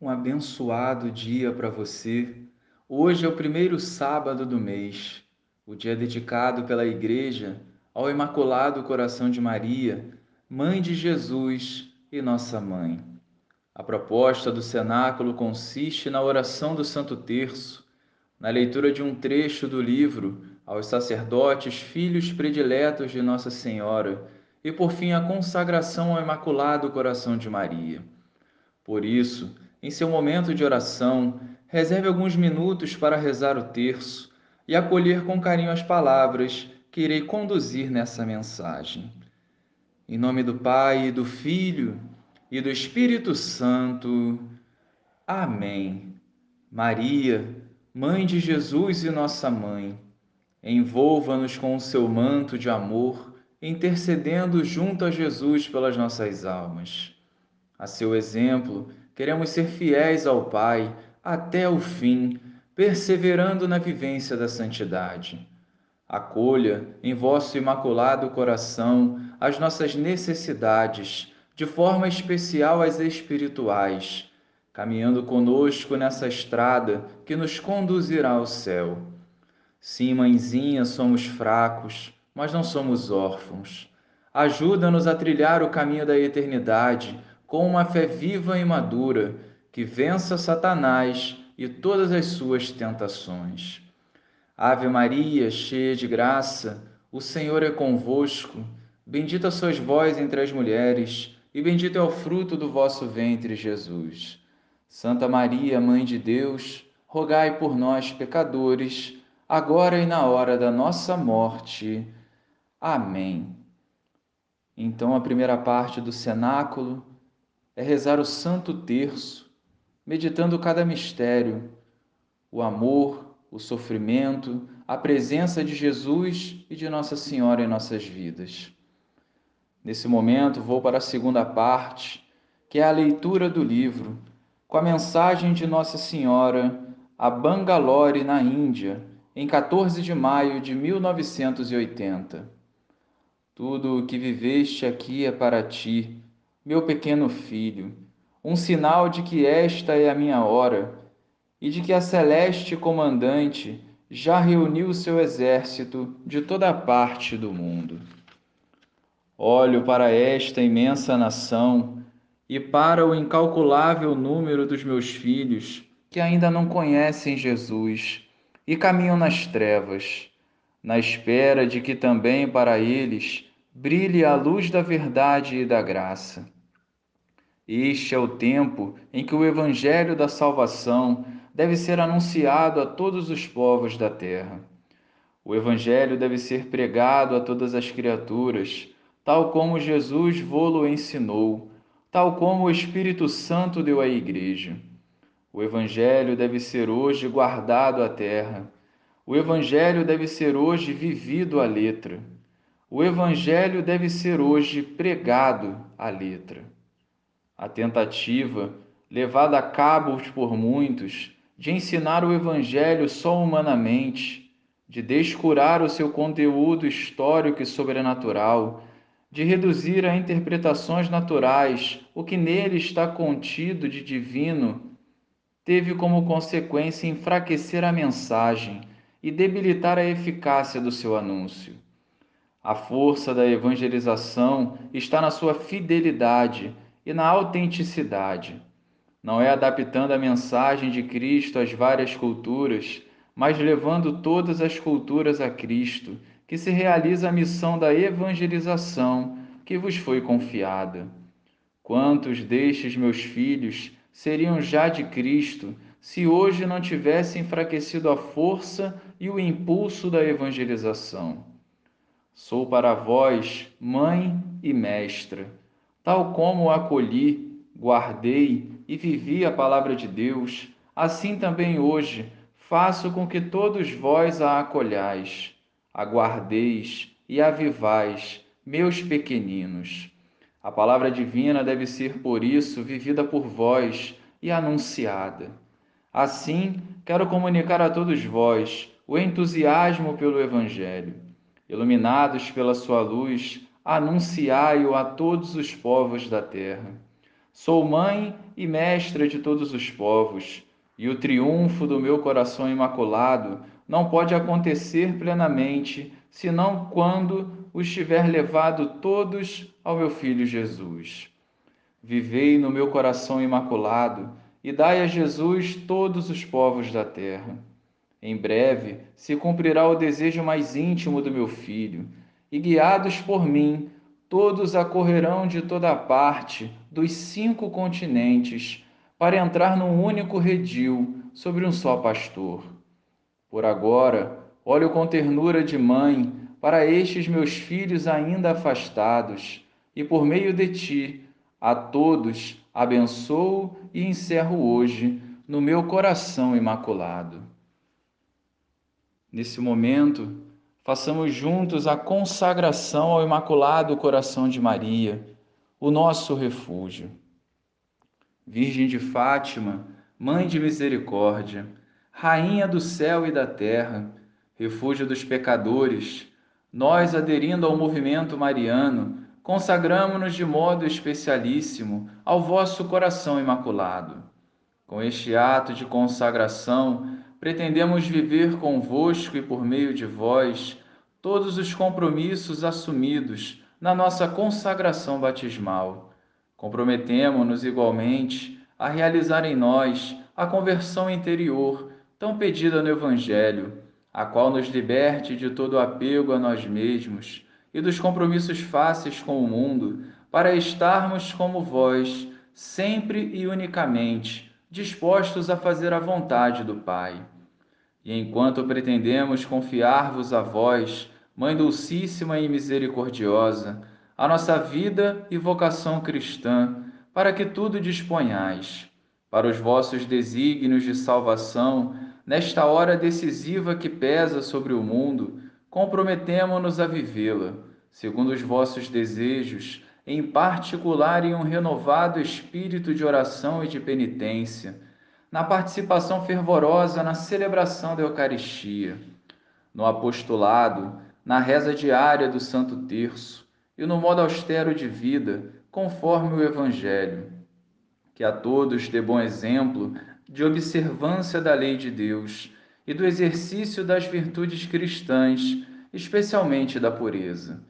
um abençoado dia para você. Hoje é o primeiro sábado do mês, o dia dedicado pela Igreja ao Imaculado Coração de Maria, Mãe de Jesus e Nossa Mãe. A proposta do cenáculo consiste na oração do Santo Terço, na leitura de um trecho do livro aos sacerdotes, filhos prediletos de Nossa Senhora, e por fim a consagração ao Imaculado Coração de Maria. Por isso, em seu momento de oração, reserve alguns minutos para rezar o terço e acolher com carinho as palavras que irei conduzir nessa mensagem. Em nome do Pai, do Filho e do Espírito Santo. Amém. Maria, Mãe de Jesus e nossa Mãe, envolva-nos com o seu manto de amor, intercedendo junto a Jesus pelas nossas almas. A seu exemplo, Queremos ser fiéis ao Pai até o fim, perseverando na vivência da santidade. Acolha em vosso imaculado coração as nossas necessidades, de forma especial as espirituais, caminhando conosco nessa estrada que nos conduzirá ao céu. Sim, mãezinha, somos fracos, mas não somos órfãos. Ajuda-nos a trilhar o caminho da eternidade com uma fé viva e madura que vença Satanás e todas as suas tentações. Ave Maria, cheia de graça, o Senhor é convosco. Bendita sois vós entre as mulheres, e bendito é o fruto do vosso ventre, Jesus. Santa Maria, Mãe de Deus, rogai por nós, pecadores, agora e na hora da nossa morte. Amém. Então, a primeira parte do cenáculo é rezar o Santo Terço, meditando cada mistério, o amor, o sofrimento, a presença de Jesus e de Nossa Senhora em nossas vidas. Nesse momento, vou para a segunda parte, que é a leitura do livro, com a mensagem de Nossa Senhora a Bangalore, na Índia, em 14 de maio de 1980. Tudo o que viveste aqui é para ti meu pequeno filho, um sinal de que esta é a minha hora e de que a celeste comandante já reuniu seu exército de toda a parte do mundo. Olho para esta imensa nação e para o incalculável número dos meus filhos que ainda não conhecem Jesus e caminham nas trevas, na espera de que também para eles brilhe a luz da verdade e da graça. Este é o tempo em que o Evangelho da salvação deve ser anunciado a todos os povos da terra. O Evangelho deve ser pregado a todas as criaturas, tal como Jesus vô-lo ensinou, tal como o Espírito Santo deu à Igreja. O Evangelho deve ser hoje guardado à terra. O Evangelho deve ser hoje vivido à letra. O Evangelho deve ser hoje pregado à letra. A tentativa, levada a cabo por muitos, de ensinar o Evangelho só humanamente, de descurar o seu conteúdo histórico e sobrenatural, de reduzir a interpretações naturais o que nele está contido de divino, teve como consequência enfraquecer a mensagem e debilitar a eficácia do seu anúncio. A força da evangelização está na sua fidelidade e na autenticidade. Não é adaptando a mensagem de Cristo às várias culturas, mas levando todas as culturas a Cristo, que se realiza a missão da evangelização que vos foi confiada. Quantos destes meus filhos seriam já de Cristo se hoje não tivesse enfraquecido a força e o impulso da evangelização? Sou para vós mãe e mestra, tal como acolhi, guardei e vivi a palavra de Deus, assim também hoje faço com que todos vós a acolhais, aguardeis e avivais, meus pequeninos. A palavra divina deve ser, por isso, vivida por vós e anunciada. Assim, quero comunicar a todos vós o entusiasmo pelo Evangelho Iluminados pela sua luz, anunciai-o a todos os povos da terra. Sou mãe e mestra de todos os povos, e o triunfo do meu coração imaculado não pode acontecer plenamente senão quando os tiver levado todos ao meu filho Jesus. Vivei no meu coração imaculado e dai a Jesus todos os povos da terra. Em breve se cumprirá o desejo mais íntimo do meu filho, e guiados por mim, todos acorrerão de toda parte dos cinco continentes para entrar num único redil sobre um só pastor. Por agora, olho com ternura de mãe para estes meus filhos ainda afastados, e por meio de ti, a todos abençoo e encerro hoje no meu coração imaculado. Nesse momento, façamos juntos a consagração ao Imaculado Coração de Maria, o nosso refúgio. Virgem de Fátima, Mãe de Misericórdia, Rainha do céu e da terra, refúgio dos pecadores, nós, aderindo ao movimento mariano, consagramos-nos de modo especialíssimo ao vosso coração imaculado. Com este ato de consagração, pretendemos viver convosco e por meio de vós todos os compromissos assumidos na nossa consagração batismal. Comprometemo-nos igualmente a realizar em nós a conversão interior tão pedida no Evangelho, a qual nos liberte de todo apego a nós mesmos e dos compromissos fáceis com o mundo, para estarmos como vós, sempre e unicamente dispostos a fazer a vontade do Pai. E enquanto pretendemos confiar-vos a vós, Mãe Dulcíssima e Misericordiosa, a nossa vida e vocação cristã, para que tudo disponhais, para os vossos desígnios de salvação, nesta hora decisiva que pesa sobre o mundo, comprometemo-nos a vivê-la, segundo os vossos desejos, em particular em um renovado espírito de oração e de penitência, na participação fervorosa na celebração da Eucaristia, no apostolado, na reza diária do Santo Terço e no modo austero de vida, conforme o Evangelho. Que a todos dê bom exemplo de observância da lei de Deus e do exercício das virtudes cristãs, especialmente da pureza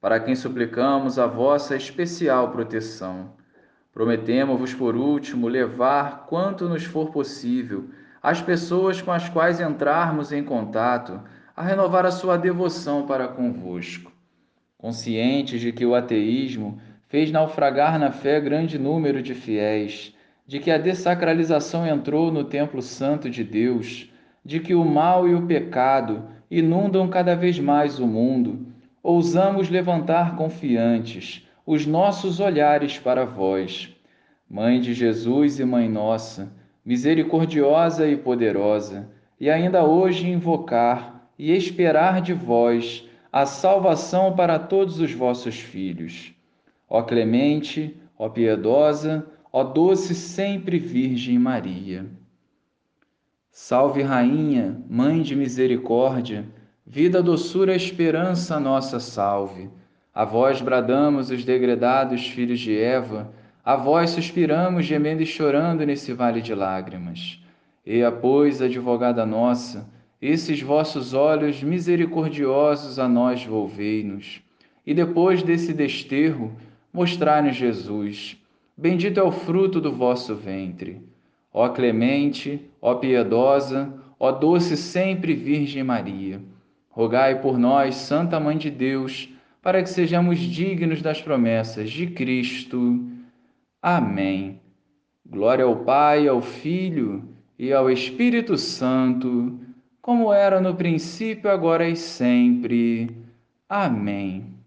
para quem suplicamos a vossa especial proteção. Prometemos-vos, por último, levar, quanto nos for possível, as pessoas com as quais entrarmos em contato, a renovar a sua devoção para convosco. Conscientes de que o ateísmo fez naufragar na fé grande número de fiéis, de que a dessacralização entrou no templo santo de Deus, de que o mal e o pecado inundam cada vez mais o mundo, ousamos levantar confiantes os nossos olhares para vós. Mãe de Jesus e Mãe Nossa, misericordiosa e poderosa, e ainda hoje invocar e esperar de vós a salvação para todos os vossos filhos. Ó clemente, ó piedosa, ó doce sempre Virgem Maria. Salve, Rainha, Mãe de Misericórdia, Vida, doçura, esperança, nossa salve. A vós bradamos os degredados filhos de Eva, a vós suspiramos, gemendo e chorando nesse vale de lágrimas. Eia, pois, advogada nossa, esses vossos olhos misericordiosos a nós volvei-nos. E depois desse desterro, mostrai-nos Jesus. Bendito é o fruto do vosso ventre. Ó clemente, ó piedosa, ó doce sempre Virgem Maria Rogai por nós, Santa Mãe de Deus, para que sejamos dignos das promessas de Cristo. Amém. Glória ao Pai, ao Filho e ao Espírito Santo, como era no princípio, agora e sempre. Amém.